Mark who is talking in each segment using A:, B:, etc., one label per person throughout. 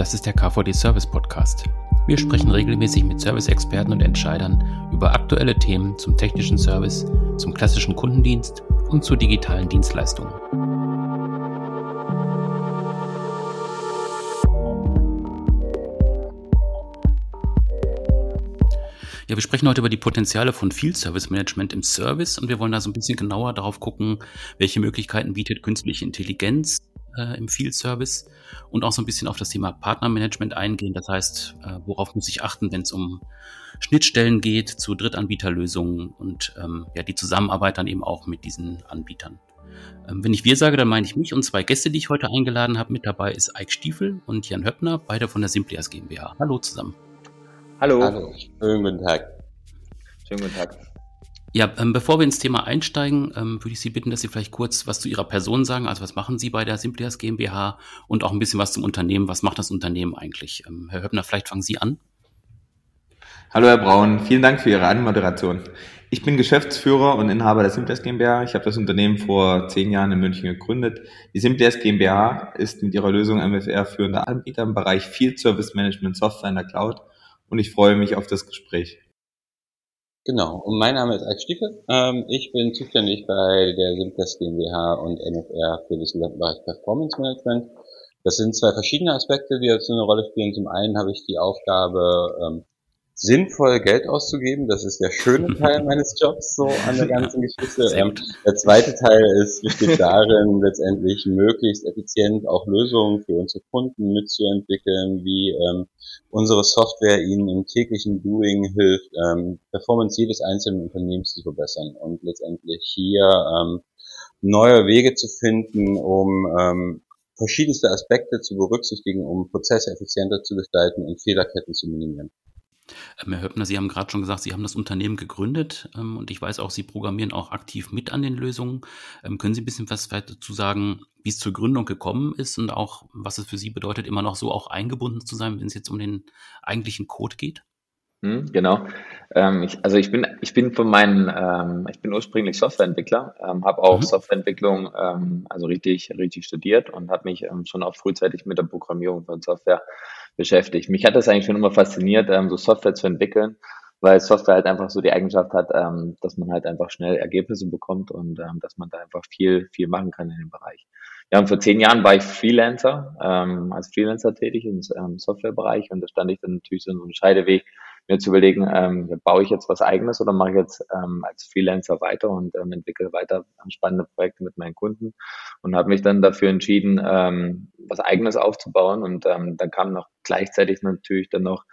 A: Das ist der KVD Service Podcast. Wir sprechen regelmäßig mit Service-Experten und Entscheidern über aktuelle Themen zum technischen Service, zum klassischen Kundendienst und zu digitalen Dienstleistungen. Ja, wir sprechen heute über die Potenziale von Field Service Management im Service und wir wollen da so ein bisschen genauer darauf gucken, welche Möglichkeiten bietet künstliche Intelligenz äh, im Field Service und auch so ein bisschen auf das Thema Partnermanagement eingehen. Das heißt, äh, worauf muss ich achten, wenn es um Schnittstellen geht zu Drittanbieterlösungen und ähm, ja, die Zusammenarbeit dann eben auch mit diesen Anbietern. Ähm, wenn ich wir sage, dann meine ich mich und zwei Gäste, die ich heute eingeladen habe. Mit dabei ist Eik Stiefel und Jan Höppner, beide von der Simplias GmbH. Hallo zusammen.
B: Hallo. Hallo. Schönen guten Tag. Schönen guten Tag.
A: Ja, ähm, bevor wir ins Thema einsteigen, ähm, würde ich Sie bitten, dass Sie vielleicht kurz was zu Ihrer Person sagen. Also was machen Sie bei der Simplias GmbH und auch ein bisschen was zum Unternehmen. Was macht das Unternehmen eigentlich? Ähm, Herr Höppner, vielleicht fangen Sie an.
B: Hallo Herr Braun, vielen Dank für Ihre Anmoderation. Ich bin Geschäftsführer und Inhaber der Simplias GmbH. Ich habe das Unternehmen vor zehn Jahren in München gegründet. Die Simplias GmbH ist mit ihrer Lösung MFR führender Anbieter im Bereich Field Service Management Software in der Cloud und ich freue mich auf das Gespräch.
C: Genau, und mein Name ist Alex Stiefel. Ähm, ich bin zuständig bei der Simplest GmbH und MFR für den Bereich Performance Management. Das sind zwei verschiedene Aspekte, die jetzt eine Rolle spielen. Zum einen habe ich die Aufgabe, ähm, sinnvoll Geld auszugeben. Das ist der schöne Teil meines Jobs so an der ganzen Geschichte. Ähm, der zweite Teil ist besteht darin, letztendlich möglichst effizient auch Lösungen für unsere Kunden mitzuentwickeln, wie ähm, unsere Software ihnen im täglichen Doing hilft, ähm, Performance jedes einzelnen Unternehmens zu verbessern und letztendlich hier ähm, neue Wege zu finden, um ähm, verschiedenste Aspekte zu berücksichtigen, um Prozesse effizienter zu gestalten und Fehlerketten zu minimieren.
A: Ähm, Herr Höppner, Sie haben gerade schon gesagt, Sie haben das Unternehmen gegründet ähm, und ich weiß auch, Sie programmieren auch aktiv mit an den Lösungen. Ähm, können Sie ein bisschen was dazu sagen, wie es zur Gründung gekommen ist und auch, was es für Sie bedeutet, immer noch so auch eingebunden zu sein, wenn es jetzt um den eigentlichen Code geht?
D: Hm, genau. Ähm, ich, also ich bin, ich bin von meinen, ähm, ich bin ursprünglich Softwareentwickler, ähm, habe auch mhm. Softwareentwicklung also richtig, richtig studiert und habe mich schon auch frühzeitig mit der Programmierung von Software beschäftigt. Mich hat das eigentlich schon immer fasziniert, ähm, so Software zu entwickeln, weil Software halt einfach so die Eigenschaft hat, ähm, dass man halt einfach schnell Ergebnisse bekommt und ähm, dass man da einfach viel, viel machen kann in dem Bereich. Ja, und vor zehn Jahren war ich Freelancer, ähm, als Freelancer tätig im ähm, Softwarebereich und da stand ich dann natürlich so in einem Scheideweg, mir zu überlegen, ähm, baue ich jetzt was eigenes oder mache ich jetzt ähm, als Freelancer weiter und ähm, entwickle weiter spannende Projekte mit meinen Kunden. Und habe mich dann dafür entschieden, ähm, was eigenes aufzubauen. Und ähm, dann kam noch gleichzeitig natürlich dann noch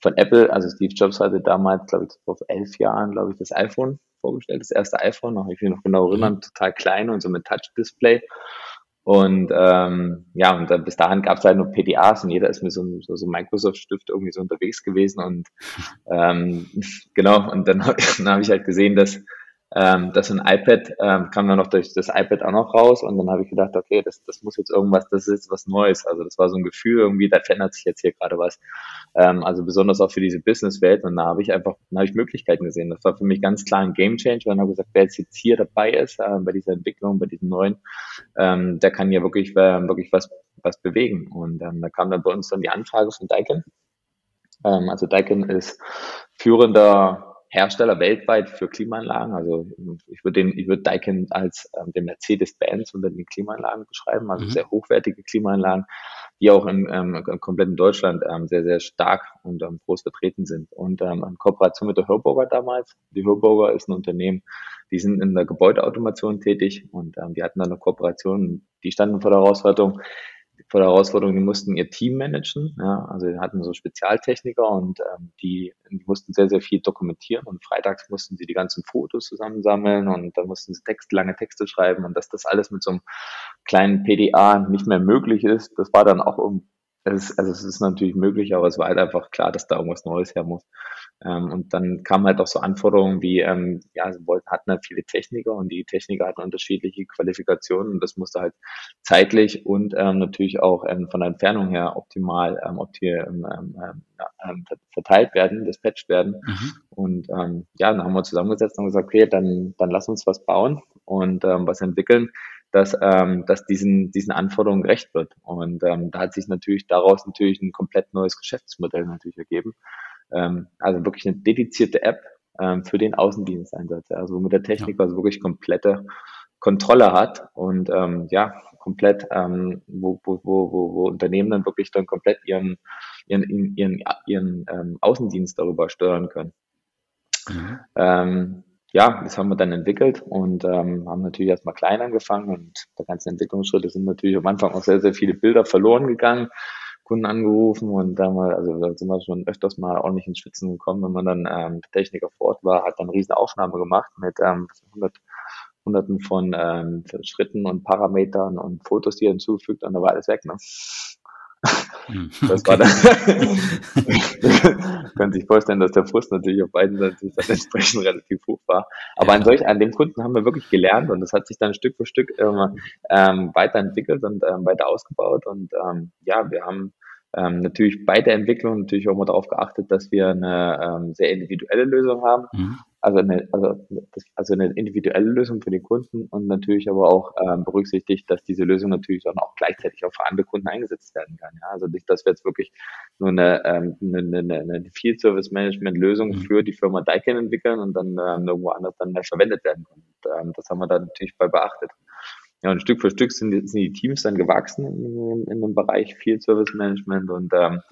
D: von Apple, also Steve Jobs hatte damals, glaube ich, vor elf Jahren, glaube ich, das iPhone vorgestellt, das erste iPhone, noch ich will noch genau erinnern, total klein und so mit Touch-Display und ähm, ja, und dann bis dahin gab es halt nur PDAs und jeder ist mit so einem so, so Microsoft-Stift irgendwie so unterwegs gewesen. Und ähm, genau, und dann, dann habe ich halt gesehen, dass ähm, das ein iPad ähm, kam dann noch durch das iPad auch noch raus und dann habe ich gedacht, okay, das, das muss jetzt irgendwas, das ist was Neues. Also das war so ein Gefühl irgendwie, da verändert sich jetzt hier gerade was. Ähm, also besonders auch für diese Businesswelt und da habe ich einfach, da habe ich Möglichkeiten gesehen. Das war für mich ganz klar ein Game Change, weil dann habe gesagt, wer jetzt, jetzt hier dabei ist äh, bei dieser Entwicklung, bei diesem neuen, ähm, der kann ja wirklich, äh, wirklich was, was bewegen. Und ähm, da kam dann bei uns dann die Anfrage von Daikin. Ähm, also Daikin ist führender Hersteller weltweit für Klimaanlagen. Also ich würde den, ich würde Daikin als ähm, den Mercedes-Benz unter den Klimaanlagen beschreiben, also mhm. sehr hochwertige Klimaanlagen, die auch in, ähm, in kompletten Deutschland ähm, sehr, sehr stark und ähm, groß vertreten sind. Und ähm, in Kooperation mit der Hörburger damals, die Hörburger ist ein Unternehmen, die sind in der Gebäudeautomation tätig und ähm, die hatten dann eine Kooperation, die standen vor der Herausforderung, vor der Herausforderung, die mussten ihr Team managen. Ja, also die hatten so Spezialtechniker und ähm, die, die mussten sehr, sehr viel dokumentieren und freitags mussten sie die ganzen Fotos zusammensammeln und dann mussten sie Text, lange Texte schreiben und dass das alles mit so einem kleinen PDA nicht mehr möglich ist, das war dann auch irgendwie es ist, also es ist natürlich möglich, aber es war halt einfach klar, dass da irgendwas Neues her muss. Ähm, und dann kamen halt auch so Anforderungen wie, ähm, ja, sie wollten, hatten halt viele Techniker und die Techniker hatten unterschiedliche Qualifikationen und das musste halt zeitlich und ähm, natürlich auch ähm, von der Entfernung her optimal ähm, optimal, ähm, verteilt werden, dispatched werden. Mhm. Und ja, dann haben wir zusammengesetzt und gesagt, okay, dann, dann lass uns was bauen und was entwickeln dass, ähm, dass diesen, diesen Anforderungen gerecht wird. Und ähm, da hat sich natürlich daraus natürlich ein komplett neues Geschäftsmodell natürlich ergeben. Ähm, also wirklich eine dedizierte App ähm, für den Außendiensteinsatz, also womit der Techniker ja. also wirklich komplette Kontrolle hat und ähm, ja, komplett, ähm, wo, wo, wo, wo Unternehmen dann wirklich dann komplett ihren, ihren, ihren, ihren ähm, Außendienst darüber steuern können. Mhm. Ähm, ja, das haben wir dann entwickelt und ähm, haben natürlich erstmal klein angefangen und der ganze Entwicklungsschritte sind natürlich am Anfang auch sehr, sehr viele Bilder verloren gegangen. Kunden angerufen und da mal, also da sind wir schon öfters mal ordentlich ins Schwitzen gekommen, wenn man dann ähm, Techniker vor Ort war, hat dann eine riesen Aufnahme gemacht mit ähm, 100, hunderten von ähm, Schritten und Parametern und Fotos, die er hinzufügt und da war alles weg. Ne? Hm, das okay. war dann, können sich vorstellen, dass der Frust natürlich auf beiden Seiten dann entsprechend relativ hoch war. Aber ja. an solch, an dem Kunden haben wir wirklich gelernt und das hat sich dann Stück für Stück immer ähm, weiterentwickelt und ähm, weiter ausgebaut und ähm, ja, wir haben ähm, natürlich bei der Entwicklung natürlich auch mal darauf geachtet, dass wir eine ähm, sehr individuelle Lösung haben. Mhm. Also, eine, also, also eine individuelle Lösung für den Kunden und natürlich aber auch ähm, berücksichtigt, dass diese Lösung natürlich dann auch gleichzeitig auch für andere Kunden eingesetzt werden kann. Ja? Also nicht, dass wir jetzt wirklich nur eine, ähm, eine, eine, eine Field Service Management Lösung mhm. für die Firma Daikin entwickeln und dann ähm, irgendwo anders dann mehr verwendet werden kann. Und, ähm, das haben wir da natürlich bei beachtet. Ja, und Stück für Stück sind, sind die Teams dann gewachsen in, in dem Bereich Field Service Management und ähm,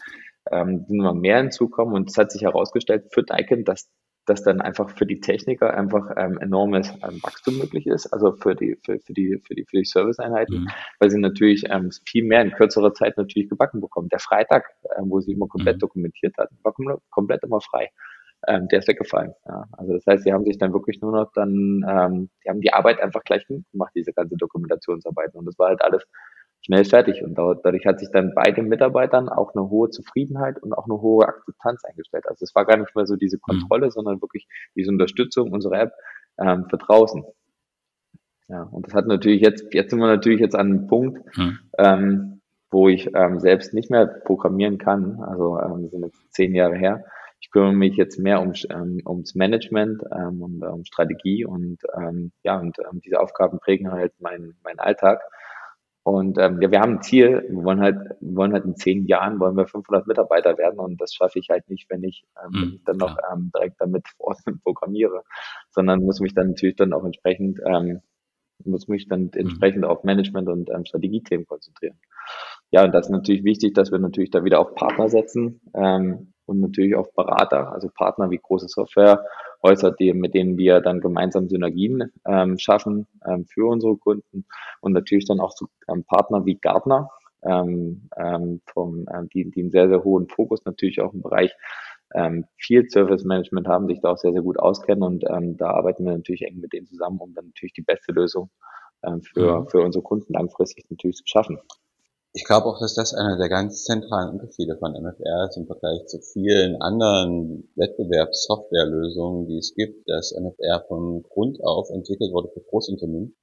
D: ähm, sind immer mehr hinzukommen und es hat sich herausgestellt für Daikin, dass dass dann einfach für die Techniker einfach ähm, enormes ähm, Wachstum möglich ist, also für die für, für die für die für die Serviceeinheiten, mhm. weil sie natürlich ähm, viel mehr in kürzerer Zeit natürlich gebacken bekommen. Der Freitag, ähm, wo sie immer komplett mhm. dokumentiert hatten, war kom komplett immer frei ähm, der ist weggefallen. Ja. Also das heißt, sie haben sich dann wirklich nur noch dann, ähm, die haben die Arbeit einfach gleich gemacht, diese ganze Dokumentationsarbeit. Und das war halt alles schnell fertig. Und dadurch hat sich dann bei den Mitarbeitern auch eine hohe Zufriedenheit und auch eine hohe Akzeptanz eingestellt. Also es war gar nicht mehr so diese mhm. Kontrolle, mhm. sondern wirklich diese Unterstützung unserer App ähm, für draußen. Ja, und das hat natürlich jetzt, jetzt sind wir natürlich jetzt an einem Punkt, mhm. ähm, wo ich ähm, selbst nicht mehr programmieren kann. Also ähm, sind jetzt zehn Jahre her. Ich kümmere mich jetzt mehr um, ähm, ums Management ähm, und um Strategie und ähm, ja, und ähm, diese Aufgaben prägen halt meinen mein Alltag. Und ähm, ja, wir haben ein Ziel, wir wollen halt, wir wollen halt in zehn Jahren wollen wir 500 Mitarbeiter werden. Und das schaffe ich halt nicht, wenn ich, ähm, wenn hm, ich dann noch ähm, direkt damit vor Ort programmiere, sondern muss mich dann natürlich dann auch entsprechend, ähm, muss mich dann hm. entsprechend auf Management und ähm, Strategiethemen konzentrieren. Ja, und das ist natürlich wichtig, dass wir natürlich da wieder auf Partner setzen, ähm, und natürlich auch Berater, also Partner wie große Softwarehäuser, die, mit denen wir dann gemeinsam Synergien ähm, schaffen ähm, für unsere Kunden und natürlich dann auch so, ähm, Partner wie Gartner, ähm, ähm, vom, ähm, die, die einen sehr, sehr hohen Fokus natürlich auch im Bereich ähm, Field Service Management haben, sich da auch sehr, sehr gut auskennen und ähm, da arbeiten wir natürlich eng mit denen zusammen, um dann natürlich die beste Lösung ähm, für, mhm. für unsere Kunden langfristig natürlich zu schaffen.
C: Ich glaube auch, dass das einer der ganz zentralen Unterschiede von MFR ist im Vergleich zu vielen anderen Wettbewerbssoftwarelösungen, die es gibt, dass MFR von Grund auf entwickelt wurde für Großunternehmen.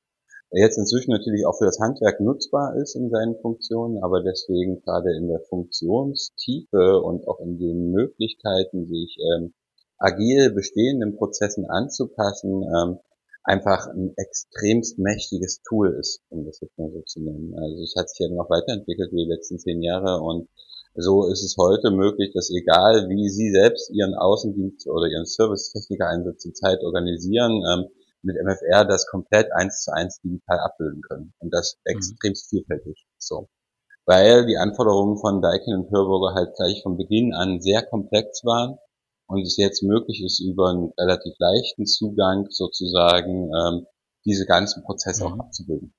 C: Jetzt inzwischen natürlich auch für das Handwerk nutzbar ist in seinen Funktionen, aber deswegen gerade in der Funktionstiefe und auch in den Möglichkeiten, sich ähm, agil bestehenden Prozessen anzupassen, ähm, einfach ein extremst mächtiges Tool ist, um das jetzt mal so zu nennen. Also es hat sich ja noch weiterentwickelt wie die letzten zehn Jahre und so ist es heute möglich, dass egal wie Sie selbst Ihren Außendienst oder Ihren Servicetechniker-Einsatz zur Zeit organisieren, ähm, mit MFR das komplett eins zu eins digital abbilden können. Und das mhm. extremst vielfältig. So. Weil die Anforderungen von Daikin und Hörburger halt gleich von Beginn an sehr komplex waren und es jetzt möglich ist, über einen relativ leichten Zugang sozusagen ähm, diese ganzen Prozesse mhm. auch abzubilden,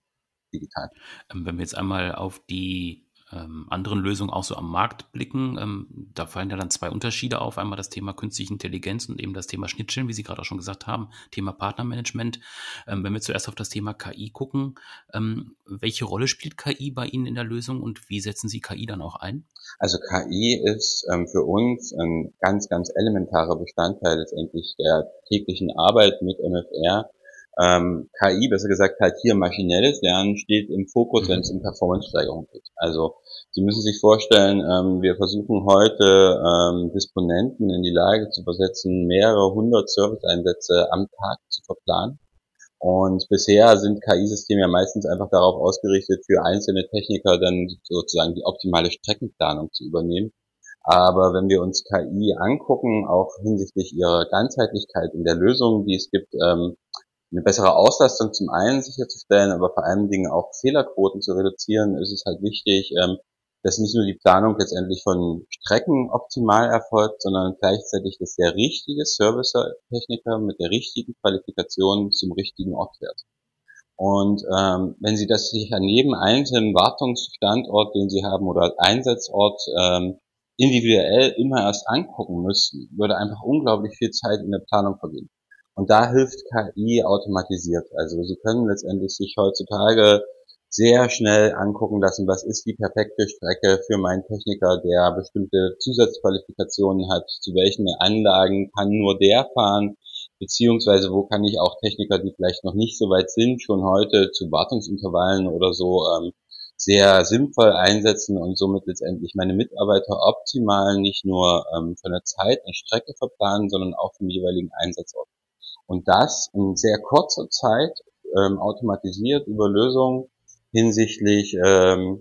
C: digital.
A: Ähm, wenn wir jetzt einmal auf die ähm, anderen Lösungen auch so am Markt blicken, ähm, da fallen ja dann zwei Unterschiede auf. Einmal das Thema künstliche Intelligenz und eben das Thema Schnittstellen, wie Sie gerade auch schon gesagt haben, Thema Partnermanagement. Ähm, wenn wir zuerst auf das Thema KI gucken, ähm, welche Rolle spielt KI bei Ihnen in der Lösung und wie setzen Sie KI dann auch ein?
C: Also KI ist ähm, für uns ein ganz, ganz elementarer Bestandteil letztendlich der täglichen Arbeit mit MFR ähm, KI, besser gesagt halt hier maschinelles Lernen, steht im Fokus, wenn es um Performance-Steigerung geht. Also Sie müssen sich vorstellen, ähm, wir versuchen heute ähm, Disponenten in die Lage zu versetzen, mehrere hundert Service-Einsätze am Tag zu verplanen Und bisher sind KI-Systeme ja meistens einfach darauf ausgerichtet, für einzelne Techniker dann sozusagen die optimale Streckenplanung zu übernehmen. Aber wenn wir uns KI angucken, auch hinsichtlich ihrer Ganzheitlichkeit in der Lösung, die es gibt, ähm, eine bessere Auslastung zum einen sicherzustellen, aber vor allen Dingen auch Fehlerquoten zu reduzieren, ist es halt wichtig, ähm, dass nicht nur die Planung letztendlich von Strecken optimal erfolgt, sondern gleichzeitig, dass der richtige Servicetechniker mit der richtigen Qualifikation zum richtigen Ort fährt. Und ähm, wenn Sie das sich an jedem einzelnen Wartungsstandort, den Sie haben, oder Einsatzort ähm, individuell immer erst angucken müssten, würde einfach unglaublich viel Zeit in der Planung vergehen. Und da hilft KI automatisiert. Also Sie können letztendlich sich heutzutage sehr schnell angucken lassen, was ist die perfekte Strecke für meinen Techniker, der bestimmte Zusatzqualifikationen hat, zu welchen Anlagen kann nur der fahren, beziehungsweise wo kann ich auch Techniker, die vielleicht noch nicht so weit sind, schon heute zu Wartungsintervallen oder so ähm, sehr sinnvoll einsetzen und somit letztendlich meine Mitarbeiter optimal nicht nur ähm, von der Zeit eine Strecke verplanen, sondern auch vom jeweiligen Einsatzort. Und das in sehr kurzer Zeit ähm, automatisiert über Lösungen hinsichtlich ähm,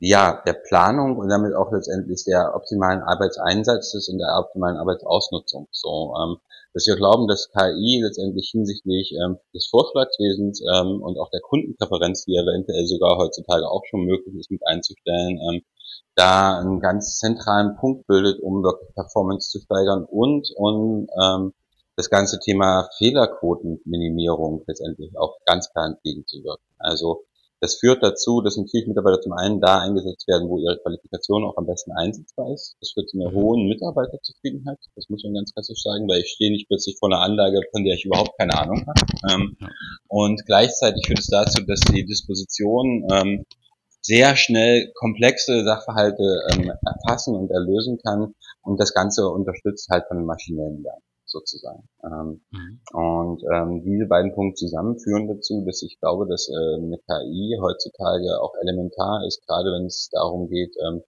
C: ja, der Planung und damit auch letztendlich der optimalen Arbeitseinsatzes und der optimalen Arbeitsausnutzung. So, ähm, dass wir glauben, dass KI letztendlich hinsichtlich ähm, des Vorschlagswesens ähm, und auch der Kundenpräferenz, die eventuell sogar heutzutage auch schon möglich ist mit einzustellen, ähm, da einen ganz zentralen Punkt bildet, um wirklich Performance zu steigern und und ähm, das ganze Thema Fehlerquotenminimierung letztendlich auch ganz klar entgegenzuwirken. Also das führt dazu, dass natürlich Mitarbeiter zum einen da eingesetzt werden, wo ihre Qualifikation auch am besten einsetzbar ist. Das führt zu einer hohen Mitarbeiterzufriedenheit. Das muss man ganz klassisch sagen, weil ich stehe nicht plötzlich vor einer Anlage, von der ich überhaupt keine Ahnung habe. Ähm, und gleichzeitig führt es dazu, dass die Disposition ähm, sehr schnell komplexe Sachverhalte ähm, erfassen und erlösen kann und das Ganze unterstützt halt von den maschinellen Lernen sozusagen. Ähm, mhm. Und ähm, diese beiden Punkte zusammen führen dazu, dass ich glaube, dass äh, eine KI heutzutage auch elementar ist, gerade wenn es darum geht, ähm,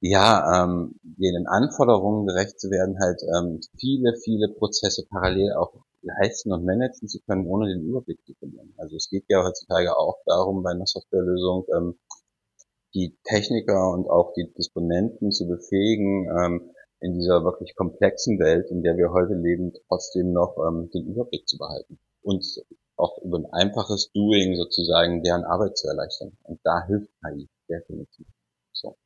C: ja, ähm, den Anforderungen gerecht zu werden, halt ähm, viele, viele Prozesse parallel auch leisten und managen zu können, ohne den Überblick zu verlieren. Also es geht ja heutzutage auch darum, bei einer Softwarelösung ähm, die Techniker und auch die Disponenten zu befähigen, ähm, in dieser wirklich komplexen Welt, in der wir heute leben, trotzdem noch ähm, den Überblick zu behalten und auch über ein einfaches Doing sozusagen deren Arbeit zu erleichtern. Und da hilft KI definitiv. So.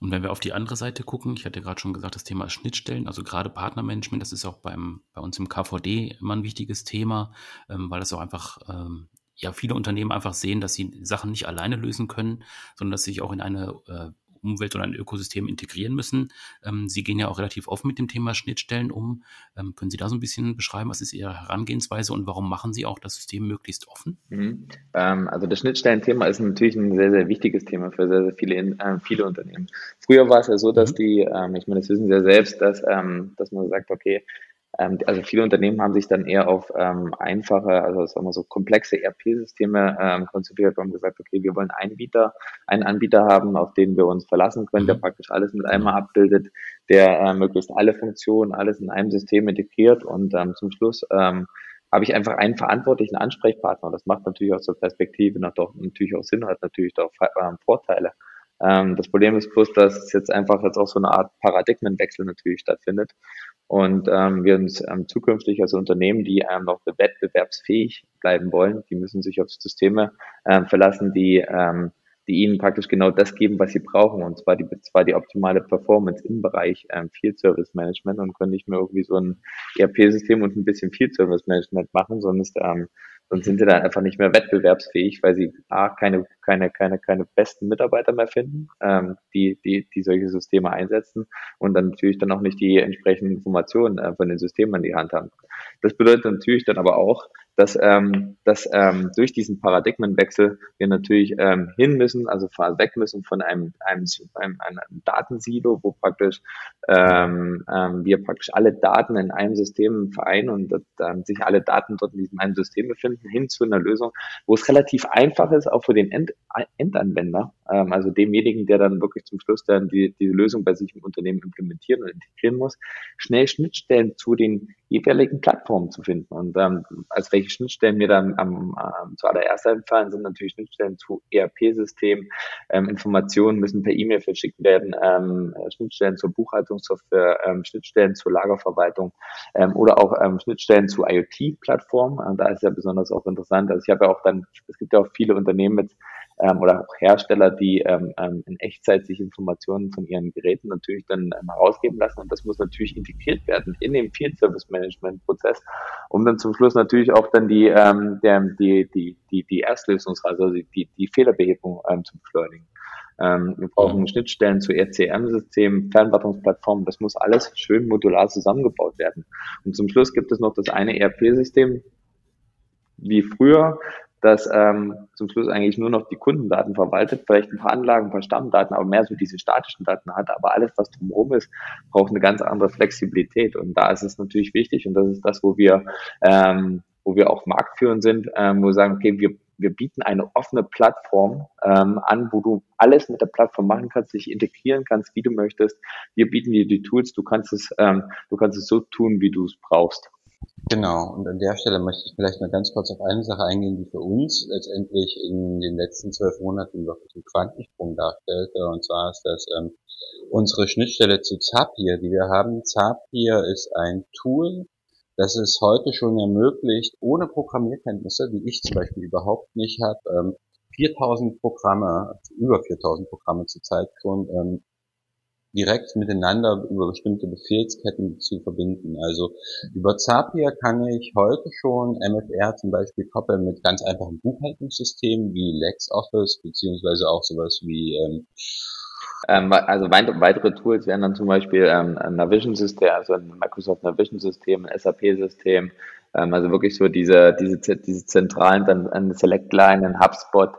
A: Und wenn wir auf die andere Seite gucken, ich hatte gerade schon gesagt, das Thema Schnittstellen, also gerade Partnermanagement, das ist auch beim, bei uns im KVD immer ein wichtiges Thema, ähm, weil das auch einfach ähm, ja viele Unternehmen einfach sehen, dass sie Sachen nicht alleine lösen können, sondern dass sie sich auch in eine äh, Umwelt oder ein Ökosystem integrieren müssen. Ähm, Sie gehen ja auch relativ offen mit dem Thema Schnittstellen um. Ähm, können Sie da so ein bisschen beschreiben, was ist Ihre Herangehensweise und warum machen Sie auch das System möglichst offen?
D: Mhm. Ähm, also das Schnittstellenthema ist natürlich ein sehr, sehr wichtiges Thema für sehr, sehr viele, äh, viele Unternehmen. Früher war es ja so, dass mhm. die, ähm, ich meine, das wissen Sie ja selbst, dass, ähm, dass man sagt, okay, also viele Unternehmen haben sich dann eher auf ähm, einfache, also sagen wir so komplexe ERP-Systeme ähm, konzentriert und gesagt, okay, wir wollen einen Anbieter, einen Anbieter haben, auf den wir uns verlassen können, der mhm. praktisch alles mit einmal abbildet, der äh, möglichst alle Funktionen, alles in einem System integriert und ähm, zum Schluss ähm, habe ich einfach einen verantwortlichen Ansprechpartner. Das macht natürlich aus der Perspektive noch doch natürlich auch Sinn, hat natürlich auch äh, Vorteile. Ähm, das Problem ist bloß, dass es jetzt einfach jetzt auch so eine Art Paradigmenwechsel natürlich stattfindet und ähm, wir uns ähm, zukünftig als Unternehmen, die ähm, noch wettbewerbsfähig bleiben wollen, die müssen sich auf Systeme ähm, verlassen, die, ähm, die ihnen praktisch genau das geben, was sie brauchen, und zwar die, zwar die optimale Performance im Bereich ähm, Field Service Management. Und können nicht mehr irgendwie so ein ERP-System und ein bisschen Field Service Management machen, sondern ist, ähm, sonst sind sie dann einfach nicht mehr wettbewerbsfähig, weil sie A, keine, keine, keine, keine besten Mitarbeiter mehr finden, ähm, die, die, die solche Systeme einsetzen und dann natürlich dann auch nicht die entsprechenden Informationen äh, von den Systemen in die Hand haben. Das bedeutet natürlich dann aber auch, dass, ähm, dass ähm, durch diesen Paradigmenwechsel wir natürlich ähm, hin müssen, also weg müssen von einem, einem, einem, einem Datensilo, wo praktisch ähm, ähm, wir praktisch alle Daten in einem System vereinen und ähm, sich alle Daten dort in diesem einen System befinden, hin zu einer Lösung, wo es relativ einfach ist, auch für den End Endanwender, ähm, also demjenigen, der dann wirklich zum Schluss dann die, diese Lösung bei sich im Unternehmen implementieren und integrieren muss, schnell Schnittstellen zu den jeweiligen Plattformen zu finden. Und ähm, als welche welche Schnittstellen mir dann am, am zuallererst einfallen, sind natürlich Schnittstellen zu ERP-Systemen. Ähm, Informationen müssen per E-Mail verschickt werden, ähm, Schnittstellen zur Buchhaltungssoftware, ähm, Schnittstellen zur Lagerverwaltung ähm, oder auch ähm, Schnittstellen zu IoT-Plattformen. Da ist ja besonders auch interessant. Also ich habe ja auch dann, es gibt ja auch viele Unternehmen mit ähm, oder auch Hersteller, die ähm, ähm, in Echtzeit sich Informationen von ihren Geräten natürlich dann ähm, herausgeben lassen. Und das muss natürlich integriert werden in den Field Service Management Prozess, um dann zum Schluss natürlich auch dann die, ähm, der, die, die, die, die Erstlösungsreise, also die, die Fehlerbehebung ähm, zu beschleunigen. Ähm, wir brauchen mhm. Schnittstellen zu ECM-Systemen, Fernwartungsplattformen. Das muss alles schön modular zusammengebaut werden. Und zum Schluss gibt es noch das eine ERP-System, wie früher, das ähm, zum Schluss eigentlich nur noch die Kundendaten verwaltet, vielleicht ein paar Anlagen, ein paar Stammdaten, aber mehr so diese statischen Daten hat. Aber alles, was drumherum ist, braucht eine ganz andere Flexibilität. Und da ist es natürlich wichtig und das ist das, wo wir, ähm, wo wir auch marktführend sind, ähm, wo wir sagen, okay, wir wir bieten eine offene Plattform ähm, an, wo du alles mit der Plattform machen kannst, dich integrieren kannst, wie du möchtest. Wir bieten dir die Tools, du kannst es, ähm, du kannst es so tun, wie du es brauchst.
C: Genau, und an der Stelle möchte ich vielleicht mal ganz kurz auf eine Sache eingehen, die für uns letztendlich in den letzten zwölf Monaten wirklich einen Quantensprung darstellte. Und zwar ist das ähm, unsere Schnittstelle zu Zapier, die wir haben. Zapier ist ein Tool, das es heute schon ermöglicht, ohne Programmierkenntnisse, die ich zum Beispiel überhaupt nicht habe, ähm, 4000 Programme, über 4000 Programme zurzeit schon ähm, direkt miteinander über bestimmte Befehlsketten zu verbinden. Also über Zapier kann ich heute schon MFR zum Beispiel koppeln mit ganz einfachen Buchhaltungssystemen wie LexOffice beziehungsweise auch sowas wie ähm,
D: ähm, also weitere Tools wären dann zum Beispiel ähm, ein Navision-System, also ein Microsoft Navision-System, ein SAP-System, ähm, also wirklich so diese, diese, diese zentralen, dann ein Select-Line, ein HubSpot,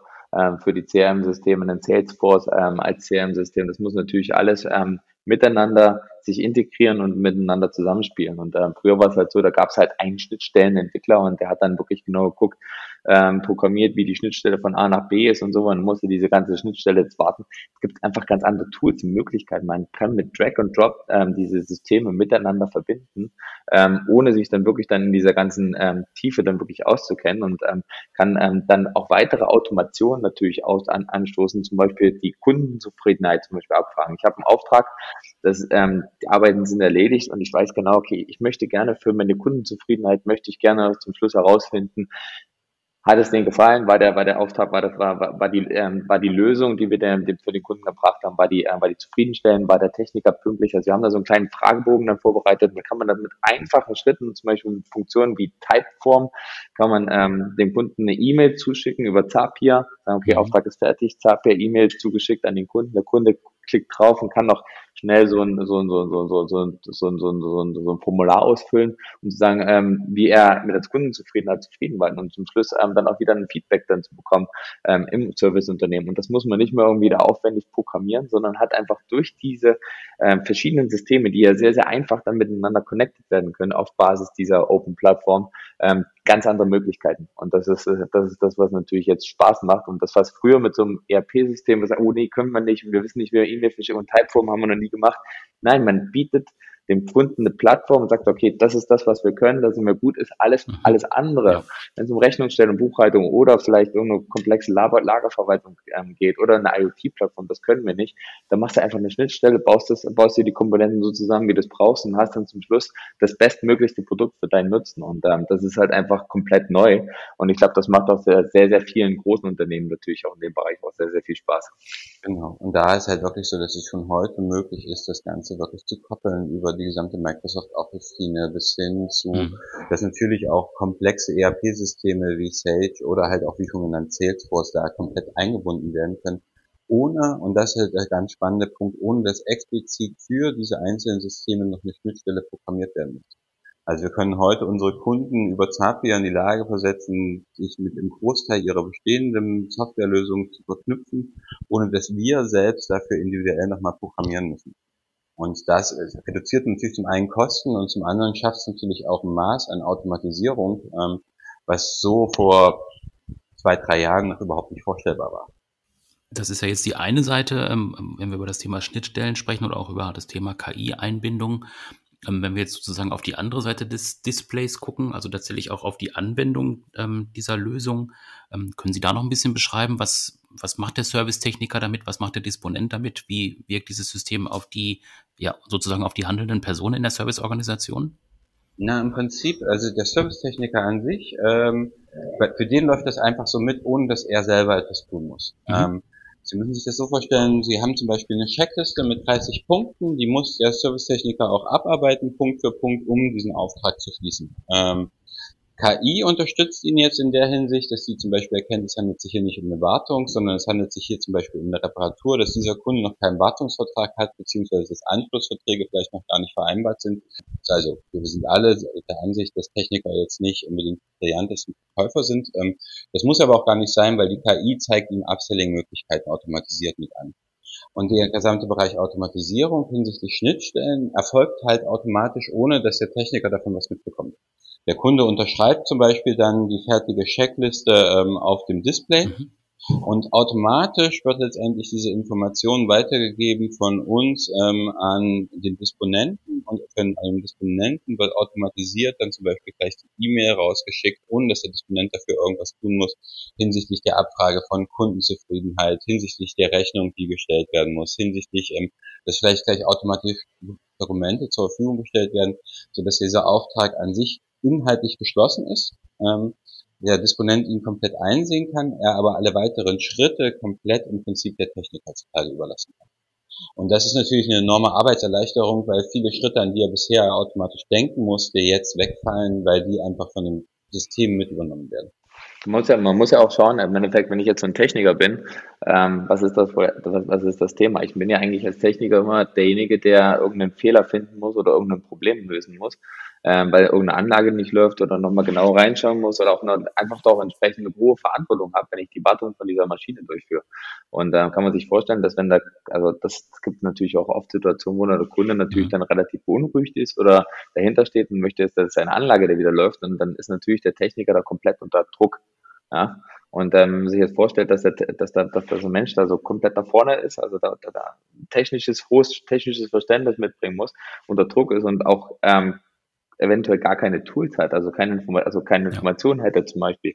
D: für die CRM-Systeme, ein Salesforce ähm, als CRM-System. Das muss natürlich alles ähm, miteinander sich integrieren und miteinander zusammenspielen. Und früher war es halt so, da gab es halt einen Schnittstellenentwickler und der hat dann wirklich genau geguckt, ähm, programmiert, wie die Schnittstelle von A nach B ist und so. Man musste diese ganze Schnittstelle jetzt warten. Es gibt einfach ganz andere Tools und Möglichkeiten. Man kann mit Drag and Drop ähm, diese Systeme miteinander verbinden, ähm, ohne sich dann wirklich dann in dieser ganzen ähm, Tiefe dann wirklich auszukennen und ähm, kann ähm, dann auch weitere Automationen natürlich aus, an, anstoßen, zum Beispiel die Kundenzufriedenheit zum Beispiel abfragen. Ich habe einen Auftrag, das, ähm, die Arbeiten sind erledigt und ich weiß genau, okay, ich möchte gerne für meine Kundenzufriedenheit, möchte ich gerne zum Schluss herausfinden, hat es denen gefallen? War der, war der Auftrag, war das, war, war, war die, ähm, war die Lösung, die wir dem, dem für den Kunden gebracht haben, war die, äh, war die zufriedenstellend? War der Techniker pünktlich? Also wir haben da so einen kleinen Fragebogen dann vorbereitet. Da kann man dann mit einfachen Schritten, zum Beispiel mit Funktionen wie Typeform, kann man ähm, dem Kunden eine E-Mail zuschicken über Zapier. Sagen, okay, mhm. Auftrag ist fertig, Zapier E-Mail zugeschickt an den Kunden. Der Kunde klickt drauf und kann noch schnell so ein, so ein, so ein, so ein, so ein, so ein, so ein, so ein, so ein Formular ausfüllen, um zu sagen, ähm, wie er mit als Kundenzufriedenheit zufrieden war und zum Schluss ähm, dann auch wieder ein Feedback dann zu bekommen ähm, im Serviceunternehmen. Und das muss man nicht mehr irgendwie da aufwendig programmieren, sondern hat einfach durch diese ähm, verschiedenen Systeme, die ja sehr, sehr einfach dann miteinander connected werden können auf Basis dieser Open Plattform, ähm, ganz andere Möglichkeiten. Und das ist, das ist das, was natürlich jetzt Spaß macht. Und das, was früher mit so einem ERP-System, was oh nee, können wir nicht, wir wissen nicht, wie wir E-Mail-Verschickung und Typeform haben wir noch nie gemacht. Nein, man bietet dem Kunden eine Plattform und sagt, okay, das ist das, was wir können, da sind wir gut, ist alles, mhm. alles andere. Ja. Wenn es um Rechnungsstellung, Buchhaltung oder vielleicht irgendeine komplexe Lager Lagerverwaltung ähm, geht oder eine IoT-Plattform, das können wir nicht, dann machst du einfach eine Schnittstelle, baust, das, baust dir die Komponenten so zusammen, wie du es brauchst und hast dann zum Schluss das bestmöglichste Produkt für deinen Nutzen. Und ähm, das ist halt einfach komplett neu. Und ich glaube, das macht auch sehr, sehr, sehr vielen großen Unternehmen natürlich auch in dem Bereich auch sehr, sehr viel Spaß.
C: Genau. Und da ist halt wirklich so, dass es schon heute möglich ist, das Ganze wirklich zu koppeln über die gesamte Microsoft Office-Schiene bis hin zu, mhm. dass natürlich auch komplexe ERP-Systeme wie Sage oder halt auch wie schon genannt Salesforce da komplett eingebunden werden können, ohne, und das ist der ganz spannende Punkt, ohne dass explizit für diese einzelnen Systeme noch eine Schnittstelle programmiert werden muss. Also wir können heute unsere Kunden über Zapier in die Lage versetzen, sich mit dem Großteil ihrer bestehenden Softwarelösungen zu verknüpfen, ohne dass wir selbst dafür individuell nochmal programmieren müssen. Und das reduziert natürlich zum einen Kosten und zum anderen schafft es natürlich auch ein Maß an Automatisierung, ähm, was so vor zwei, drei Jahren noch überhaupt nicht vorstellbar war.
A: Das ist ja jetzt die eine Seite, ähm, wenn wir über das Thema Schnittstellen sprechen oder auch über das Thema KI-Einbindung. Ähm, wenn wir jetzt sozusagen auf die andere Seite des Displays gucken, also tatsächlich auch auf die Anwendung ähm, dieser Lösung, ähm, können Sie da noch ein bisschen beschreiben, was, was macht der Servicetechniker damit, was macht der Disponent damit, wie wirkt dieses System auf die, ja, sozusagen auf die handelnden Personen in der Serviceorganisation?
C: Na, im Prinzip, also der Servicetechniker an sich, ähm, für den läuft das einfach so mit, ohne dass er selber etwas tun muss. Mhm. Sie müssen sich das so vorstellen, Sie haben zum Beispiel eine Checkliste mit 30 Punkten, die muss der Servicetechniker auch abarbeiten, Punkt für Punkt, um diesen Auftrag zu schließen. Ähm, KI unterstützt ihn jetzt in der Hinsicht, dass sie zum Beispiel erkennt, es handelt sich hier nicht um eine Wartung, sondern es handelt sich hier zum Beispiel um eine Reparatur, dass dieser Kunde noch keinen Wartungsvertrag hat, beziehungsweise dass Anschlussverträge vielleicht noch gar nicht vereinbart sind. Also wir sind alle der Ansicht, dass Techniker jetzt nicht unbedingt brillantesten Käufer sind. Ähm, das muss aber auch gar nicht sein, weil die KI zeigt ihnen Upselling-Möglichkeiten automatisiert mit an. Und der gesamte Bereich Automatisierung hinsichtlich Schnittstellen erfolgt halt automatisch, ohne dass der Techniker davon was mitbekommt. Der Kunde unterschreibt zum Beispiel dann die fertige Checkliste ähm, auf dem Display. Mhm. Und automatisch wird letztendlich diese Information weitergegeben von uns ähm, an den Disponenten und von einem Disponenten wird automatisiert dann zum Beispiel gleich die E-Mail rausgeschickt, ohne dass der Disponent dafür irgendwas tun muss, hinsichtlich der Abfrage von Kundenzufriedenheit, hinsichtlich der Rechnung, die gestellt werden muss, hinsichtlich, ähm, dass vielleicht gleich automatisch Dokumente zur Verfügung gestellt werden, sodass dieser Auftrag an sich inhaltlich geschlossen ist. Ähm, der Disponent ihn komplett einsehen kann, er aber alle weiteren Schritte komplett im Prinzip der Technik heutzutage überlassen kann. Und das ist natürlich eine enorme Arbeitserleichterung, weil viele Schritte, an die er bisher automatisch denken musste, jetzt wegfallen, weil die einfach von dem System mit übernommen werden.
D: Man muss ja, man muss ja auch schauen, im Endeffekt, wenn ich jetzt so ein Techniker bin, ähm, was, ist das, was ist das Thema? Ich bin ja eigentlich als Techniker immer derjenige, der irgendeinen Fehler finden muss oder irgendein Problem lösen muss ähm, weil irgendeine Anlage nicht läuft oder nochmal genau reinschauen muss oder auch noch, einfach doch entsprechende hohe Verantwortung habe, wenn ich die Wartung von dieser Maschine durchführe. Und da äh, kann man sich vorstellen, dass wenn da, also das gibt natürlich auch oft Situationen, wo der Kunde natürlich mhm. dann relativ beunruhigt ist oder dahinter steht und möchte, dass seine Anlage der wieder läuft und dann ist natürlich der Techniker da komplett unter Druck. Ja, und ähm, sich jetzt vorstellt, dass, der, dass, da, dass ein Mensch da so komplett da vorne ist, also da, da, da technisches, hohes technisches Verständnis mitbringen muss, unter Druck ist und auch ähm, eventuell gar keine Tools hat, also keine, Inform also keine Informationen hätte zum Beispiel,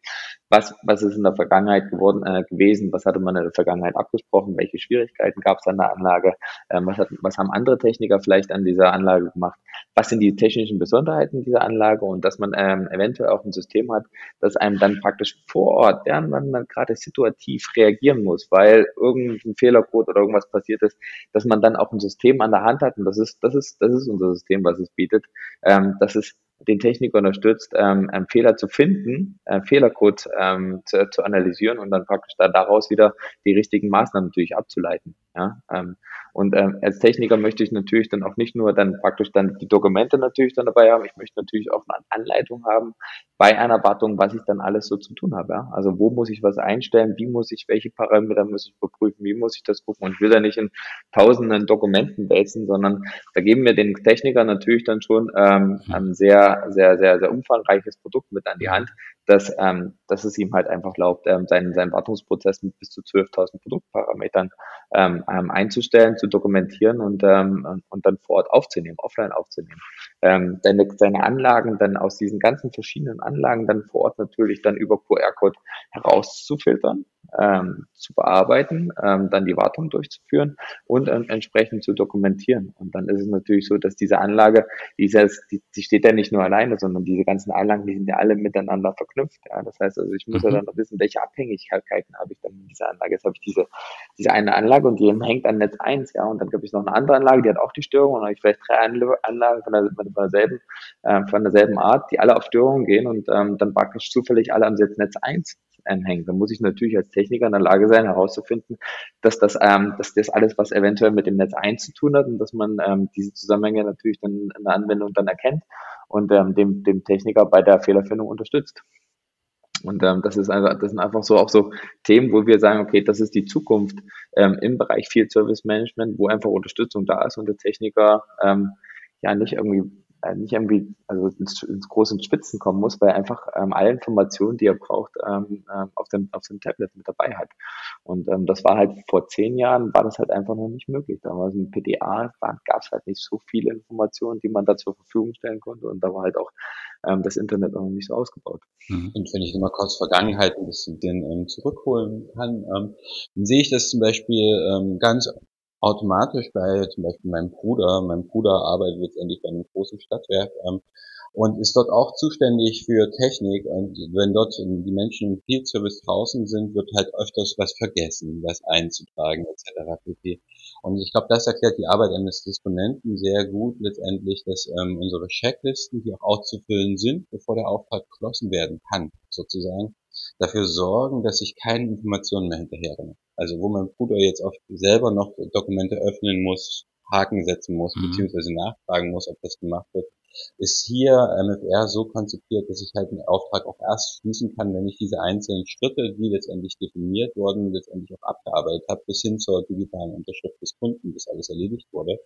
D: was, was ist in der Vergangenheit geworden, äh, gewesen, was hatte man in der Vergangenheit abgesprochen, welche Schwierigkeiten gab es an der Anlage, ähm, was, hat, was haben andere Techniker vielleicht an dieser Anlage gemacht, was sind die technischen Besonderheiten dieser Anlage? Und dass man ähm, eventuell auch ein System hat, das einem dann praktisch vor Ort, während man dann gerade situativ reagieren muss, weil irgendein Fehlercode oder irgendwas passiert ist, dass man dann auch ein System an der Hand hat. Und das ist, das ist, das ist unser System, was es bietet, ähm, dass es den Techniker unterstützt, ähm, einen Fehler zu finden, einen Fehlercode ähm, zu, zu analysieren und dann praktisch da daraus wieder die richtigen Maßnahmen natürlich abzuleiten. Ja? Ähm, und ähm, als Techniker möchte ich natürlich dann auch nicht nur dann praktisch dann die Dokumente natürlich dann dabei haben, ich möchte natürlich auch eine Anleitung haben bei einer Wartung, was ich dann alles so zu tun habe. Ja? Also wo muss ich was einstellen, wie muss ich, welche Parameter muss ich überprüfen, wie muss ich das gucken und ich will da nicht in tausenden Dokumenten wälzen, sondern da geben wir den Techniker natürlich dann schon ähm, ein sehr, sehr, sehr, sehr umfangreiches Produkt mit an die Hand, dass, ähm, dass es ihm halt einfach erlaubt, ähm, seinen, seinen Wartungsprozess mit bis zu 12.000 Produktparametern ähm, ähm, einzustellen, zu dokumentieren und, ähm, und dann vor Ort aufzunehmen, offline aufzunehmen. Ähm, deine, seine Anlagen dann aus diesen ganzen verschiedenen Anlagen dann vor Ort natürlich dann über QR-Code herauszufiltern ähm, zu bearbeiten, ähm, dann die Wartung durchzuführen und ähm, entsprechend zu dokumentieren. Und dann ist es natürlich so, dass diese Anlage, die, ist jetzt, die, die steht ja nicht nur alleine, sondern diese ganzen Anlagen, die sind ja alle miteinander verknüpft. Ja. Das heißt also, ich muss mhm. ja dann noch wissen, welche Abhängigkeiten habe ich dann in dieser Anlage. Jetzt habe ich diese, diese eine Anlage und die hängt an Netz 1, ja, und dann habe ich noch eine andere Anlage, die hat auch die Störung und dann habe ich vielleicht drei Anlagen von, der, von, derselben, äh, von derselben Art, die alle auf Störungen gehen und ähm, dann praktisch zufällig alle am Netz 1 anhängt. Dann muss ich natürlich als Techniker in der Lage sein, herauszufinden, dass das, ähm, dass das alles, was eventuell mit dem Netz 1 zu tun hat und dass man ähm, diese Zusammenhänge natürlich dann in der Anwendung dann erkennt und ähm, dem, dem Techniker bei der Fehlerfindung unterstützt. Und ähm, das ist einfach, das sind einfach so auch so Themen, wo wir sagen, okay, das ist die Zukunft ähm, im Bereich Field Service Management, wo einfach Unterstützung da ist und der Techniker ähm, ja nicht irgendwie äh, nicht irgendwie also ins, ins große Spitzen kommen muss, weil er einfach ähm, alle Informationen, die er braucht, ähm, ähm, auf, dem, auf dem Tablet mit dabei hat. Und ähm, das war halt vor zehn Jahren, war das halt einfach noch nicht möglich. Damals im PDA gab es halt nicht so viele Informationen, die man da zur Verfügung stellen konnte. Und da war halt auch ähm, das Internet noch nicht so ausgebaut.
C: Mhm. Und wenn ich nochmal kurz Vergangenheit ein bisschen den, ähm, zurückholen kann, ähm, dann sehe ich das zum Beispiel ähm, ganz automatisch bei zum Beispiel meinem Bruder. Mein Bruder arbeitet letztendlich bei einem großen Stadtwerk ähm, und ist dort auch zuständig für Technik. Und wenn dort die Menschen im Field Service draußen sind, wird halt öfters was vergessen, was einzutragen etc. pp. Und ich glaube, das erklärt die Arbeit eines Disponenten sehr gut letztendlich, dass ähm, unsere Checklisten, die auch auszufüllen sind, bevor der Auftrag geschlossen werden kann, sozusagen, dafür sorgen, dass ich keine Informationen mehr hinterherrenne. Also wo mein Bruder jetzt auch selber noch Dokumente öffnen muss, Haken setzen muss, mhm. beziehungsweise nachfragen muss, ob das gemacht wird, ist hier MFR so konzipiert, dass ich halt einen Auftrag auch erst schließen kann, wenn ich diese einzelnen Schritte, die letztendlich definiert wurden, letztendlich auch abgearbeitet habe, bis hin zur digitalen Unterschrift des Kunden, bis alles erledigt wurde.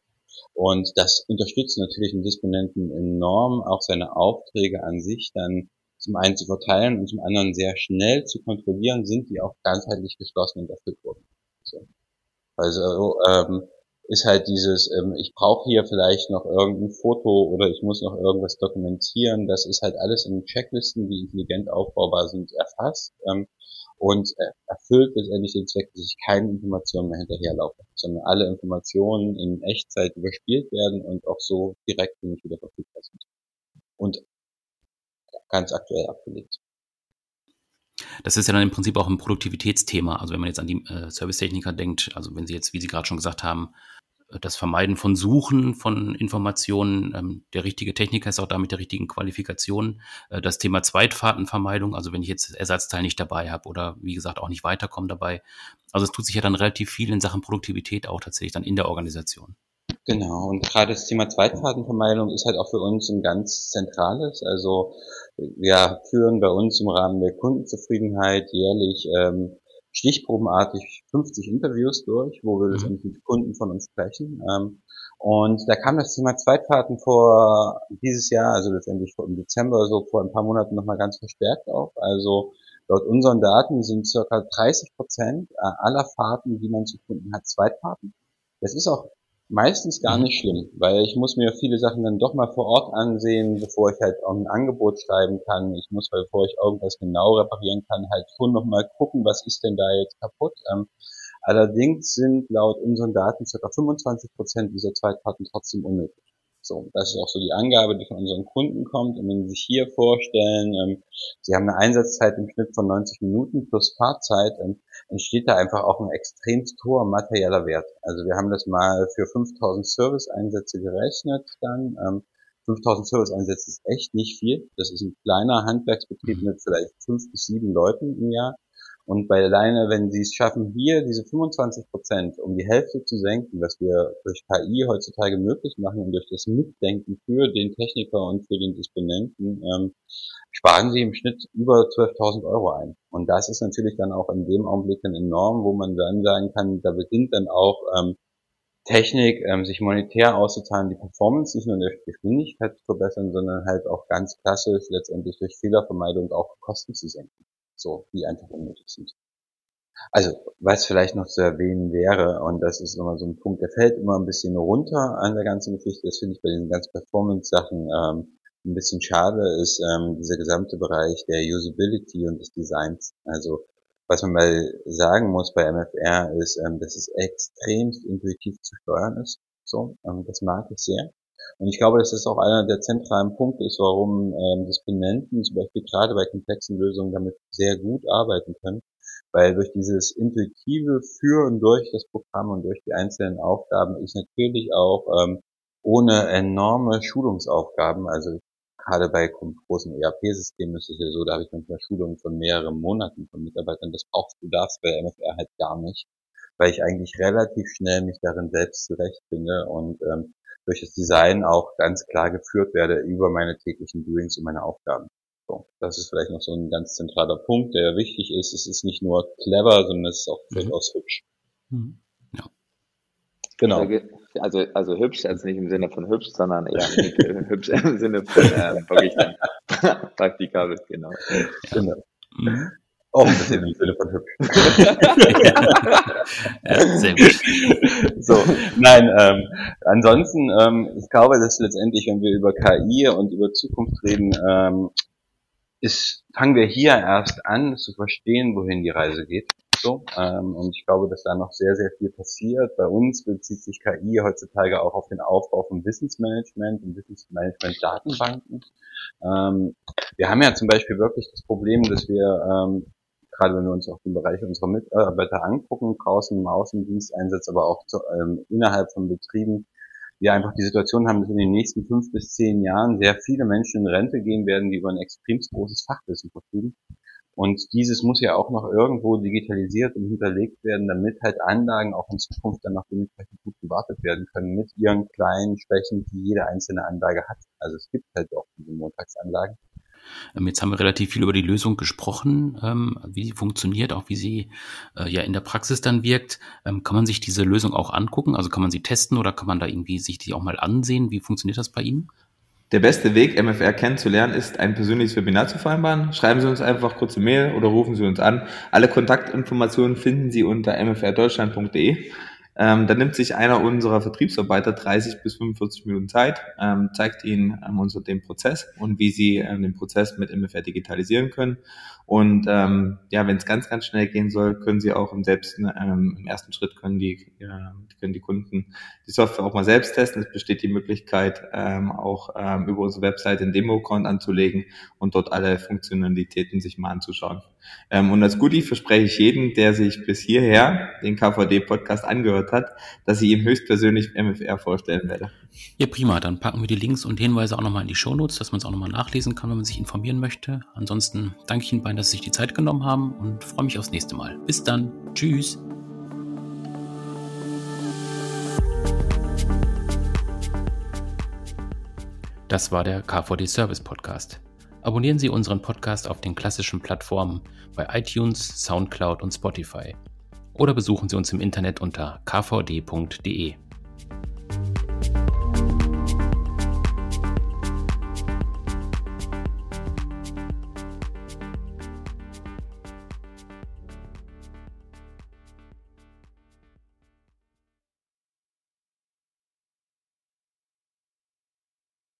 C: Und das unterstützt natürlich den Disponenten enorm, auch seine Aufträge an sich dann zum einen zu verteilen und zum anderen sehr schnell zu kontrollieren, sind die auch ganzheitlich geschlossen und erfüllt worden. So. Also ähm, ist halt dieses, ähm, ich brauche hier vielleicht noch irgendein Foto oder ich muss noch irgendwas dokumentieren. Das ist halt alles in Checklisten, die intelligent aufbaubar sind, erfasst ähm, und erfüllt letztendlich den Zweck, dass ich keine Informationen mehr hinterherlaufe, sondern alle Informationen in Echtzeit überspielt werden und auch so direkt für mich wieder verfügbar sind. Und ganz aktuell abgelegt.
A: Das ist ja dann im Prinzip auch ein Produktivitätsthema. Also wenn man jetzt an die äh, Servicetechniker denkt, also wenn Sie jetzt, wie Sie gerade schon gesagt haben, äh, das Vermeiden von Suchen von Informationen, ähm, der richtige Techniker ist auch da mit der richtigen Qualifikation. Äh, das Thema Zweitfahrtenvermeidung, also wenn ich jetzt Ersatzteil nicht dabei habe oder wie gesagt auch nicht weiterkomme dabei. Also es tut sich ja dann relativ viel in Sachen Produktivität auch tatsächlich dann in der Organisation.
C: Genau, und gerade das Thema Zweitfahrtenvermeidung ist halt auch für uns ein ganz zentrales. Also wir führen bei uns im Rahmen der Kundenzufriedenheit jährlich ähm, stichprobenartig 50 Interviews durch, wo wir mhm. mit Kunden von uns sprechen. Ähm, und da kam das Thema Zweitfahrten vor dieses Jahr, also letztendlich im Dezember, so vor ein paar Monaten nochmal ganz verstärkt auf. Also laut unseren Daten sind circa 30 Prozent aller Fahrten, die man zu Kunden hat, Zweitfahrten. Das ist auch meistens gar mhm. nicht schlimm, weil ich muss mir viele Sachen dann doch mal vor Ort ansehen, bevor ich halt auch ein Angebot schreiben kann. Ich muss, bevor ich irgendwas genau reparieren kann, halt schon noch mal gucken, was ist denn da jetzt kaputt. Ähm, allerdings sind laut unseren Daten ca. 25 Prozent dieser Zweitparten trotzdem unnötig. So, das ist auch so die Angabe, die von unseren Kunden kommt. Und wenn Sie sich hier vorstellen, ähm, Sie haben eine Einsatzzeit im Schnitt von 90 Minuten plus Fahrzeit, ähm, entsteht da einfach auch ein extrem hoher materieller Wert. Also wir haben das mal für 5000 Service-Einsätze gerechnet dann. Ähm, 5000 Service-Einsätze ist echt nicht viel. Das ist ein kleiner Handwerksbetrieb mhm. mit vielleicht fünf bis sieben Leuten im Jahr. Und bei alleine, wenn Sie es schaffen, hier diese 25 Prozent um die Hälfte zu senken, was wir durch KI heutzutage möglich machen und durch das Mitdenken für den Techniker und für den Disponenten, ähm, sparen Sie im Schnitt über 12.000 Euro ein. Und das ist natürlich dann auch in dem Augenblick dann enorm, wo man dann sagen kann, da beginnt dann auch ähm, Technik, ähm, sich monetär auszuzahlen, die Performance nicht nur in der Geschwindigkeit zu verbessern, sondern halt auch ganz klassisch letztendlich durch Fehlervermeidung auch Kosten zu senken so, die einfach unnötig sind. Also, was vielleicht noch zu erwähnen wäre, und das ist immer so ein Punkt, der fällt immer ein bisschen runter an der ganzen Geschichte, das finde ich bei den ganzen Performance-Sachen ähm, ein bisschen schade, ist ähm, dieser gesamte Bereich der Usability und des Designs. Also, was man mal sagen muss bei MFR ist, ähm, dass es extrem intuitiv zu steuern ist. So, ähm, das mag ich sehr. Und ich glaube, dass das auch einer der zentralen Punkte ist, warum ähm, Disponenten zum Beispiel gerade bei komplexen Lösungen damit sehr gut arbeiten können, weil durch dieses intuitive Führen durch das Programm und durch die einzelnen Aufgaben ist natürlich auch ähm, ohne enorme Schulungsaufgaben, also gerade bei großen ERP-Systemen ist es ja so, da habe ich manchmal Schulungen von mehreren Monaten von Mitarbeitern. Das brauchst du das bei MFR halt gar nicht, weil ich eigentlich relativ schnell mich darin selbst zurechtfinde und ähm, durch das Design auch ganz klar geführt werde über meine täglichen Doings und meine Aufgaben. So, das ist vielleicht noch so ein ganz zentraler Punkt, der wichtig ist. Es ist nicht nur clever, sondern es ist auch mhm. durchaus hübsch. Mhm.
D: Ja. Genau. Also, also hübsch, also nicht im Sinne von hübsch, sondern eher hübsch im Sinne von äh, wirklich dann praktikabel, genau. genau.
C: Mhm. Auch ein bisschen im Sinne von hübsch.
A: ja, sehr gut.
C: So, nein, ähm, ansonsten, ähm, ich glaube, dass letztendlich, wenn wir über KI und über Zukunft reden, ähm, ist, fangen wir hier erst an zu verstehen, wohin die Reise geht. So, ähm, und ich glaube, dass da noch sehr, sehr viel passiert. Bei uns bezieht sich KI heutzutage auch auf den Aufbau von Wissensmanagement und Wissensmanagement-Datenbanken. Ähm, wir haben ja zum Beispiel wirklich das Problem, dass wir ähm, gerade wenn wir uns auch den Bereich unserer Mitarbeiter angucken, draußen im Außendiensteinsatz, aber auch zu, ähm, innerhalb von Betrieben, wir einfach die Situation haben, dass in den nächsten fünf bis zehn Jahren sehr viele Menschen in Rente gehen werden, die über ein extrem großes Fachwissen verfügen. Und dieses muss ja auch noch irgendwo digitalisiert und hinterlegt werden, damit halt Anlagen auch in Zukunft dann noch dementsprechend gut gewartet werden können mit ihren kleinen Schwächen, die jede einzelne Anlage hat. Also es gibt halt auch diese Montagsanlagen.
A: Ähm, jetzt haben wir relativ viel über die Lösung gesprochen, ähm, wie sie funktioniert, auch wie sie äh, ja in der Praxis dann wirkt. Ähm, kann man sich diese Lösung auch angucken? Also kann man sie testen oder kann man da irgendwie sich die auch mal ansehen? Wie funktioniert das bei Ihnen?
B: Der beste Weg, MFR kennenzulernen, ist, ein persönliches Webinar zu vereinbaren. Schreiben Sie uns einfach kurze Mail oder rufen Sie uns an. Alle Kontaktinformationen finden Sie unter mfrdeutschland.de. Ähm, dann nimmt sich einer unserer Vertriebsarbeiter 30 bis 45 Minuten Zeit, ähm, zeigt Ihnen ähm, unser, den Prozess und wie Sie ähm, den Prozess mit MFR digitalisieren können. Und ähm, ja, wenn es ganz, ganz schnell gehen soll, können Sie auch im, selbst, ähm, im ersten Schritt können die, ja, können die Kunden die Software auch mal selbst testen. Es besteht die Möglichkeit, ähm, auch ähm, über unsere Webseite einen Demo-Account anzulegen und dort alle Funktionalitäten sich mal anzuschauen. Ähm, und als Goodie verspreche ich jedem, der sich bis hierher den KVD-Podcast angehört hat, dass ich ihm höchstpersönlich MFR vorstellen werde.
A: Ja, prima. Dann packen wir die Links und Hinweise auch nochmal in die Shownotes, dass man es auch nochmal nachlesen kann, wenn man sich informieren möchte. Ansonsten danke ich Ihnen beiden, dass Sie sich die Zeit genommen haben und freue mich aufs nächste Mal. Bis dann. Tschüss. Das war der KVD Service Podcast. Abonnieren Sie unseren Podcast auf den klassischen Plattformen bei iTunes, SoundCloud und Spotify. Oder besuchen Sie uns im Internet unter kvd.de.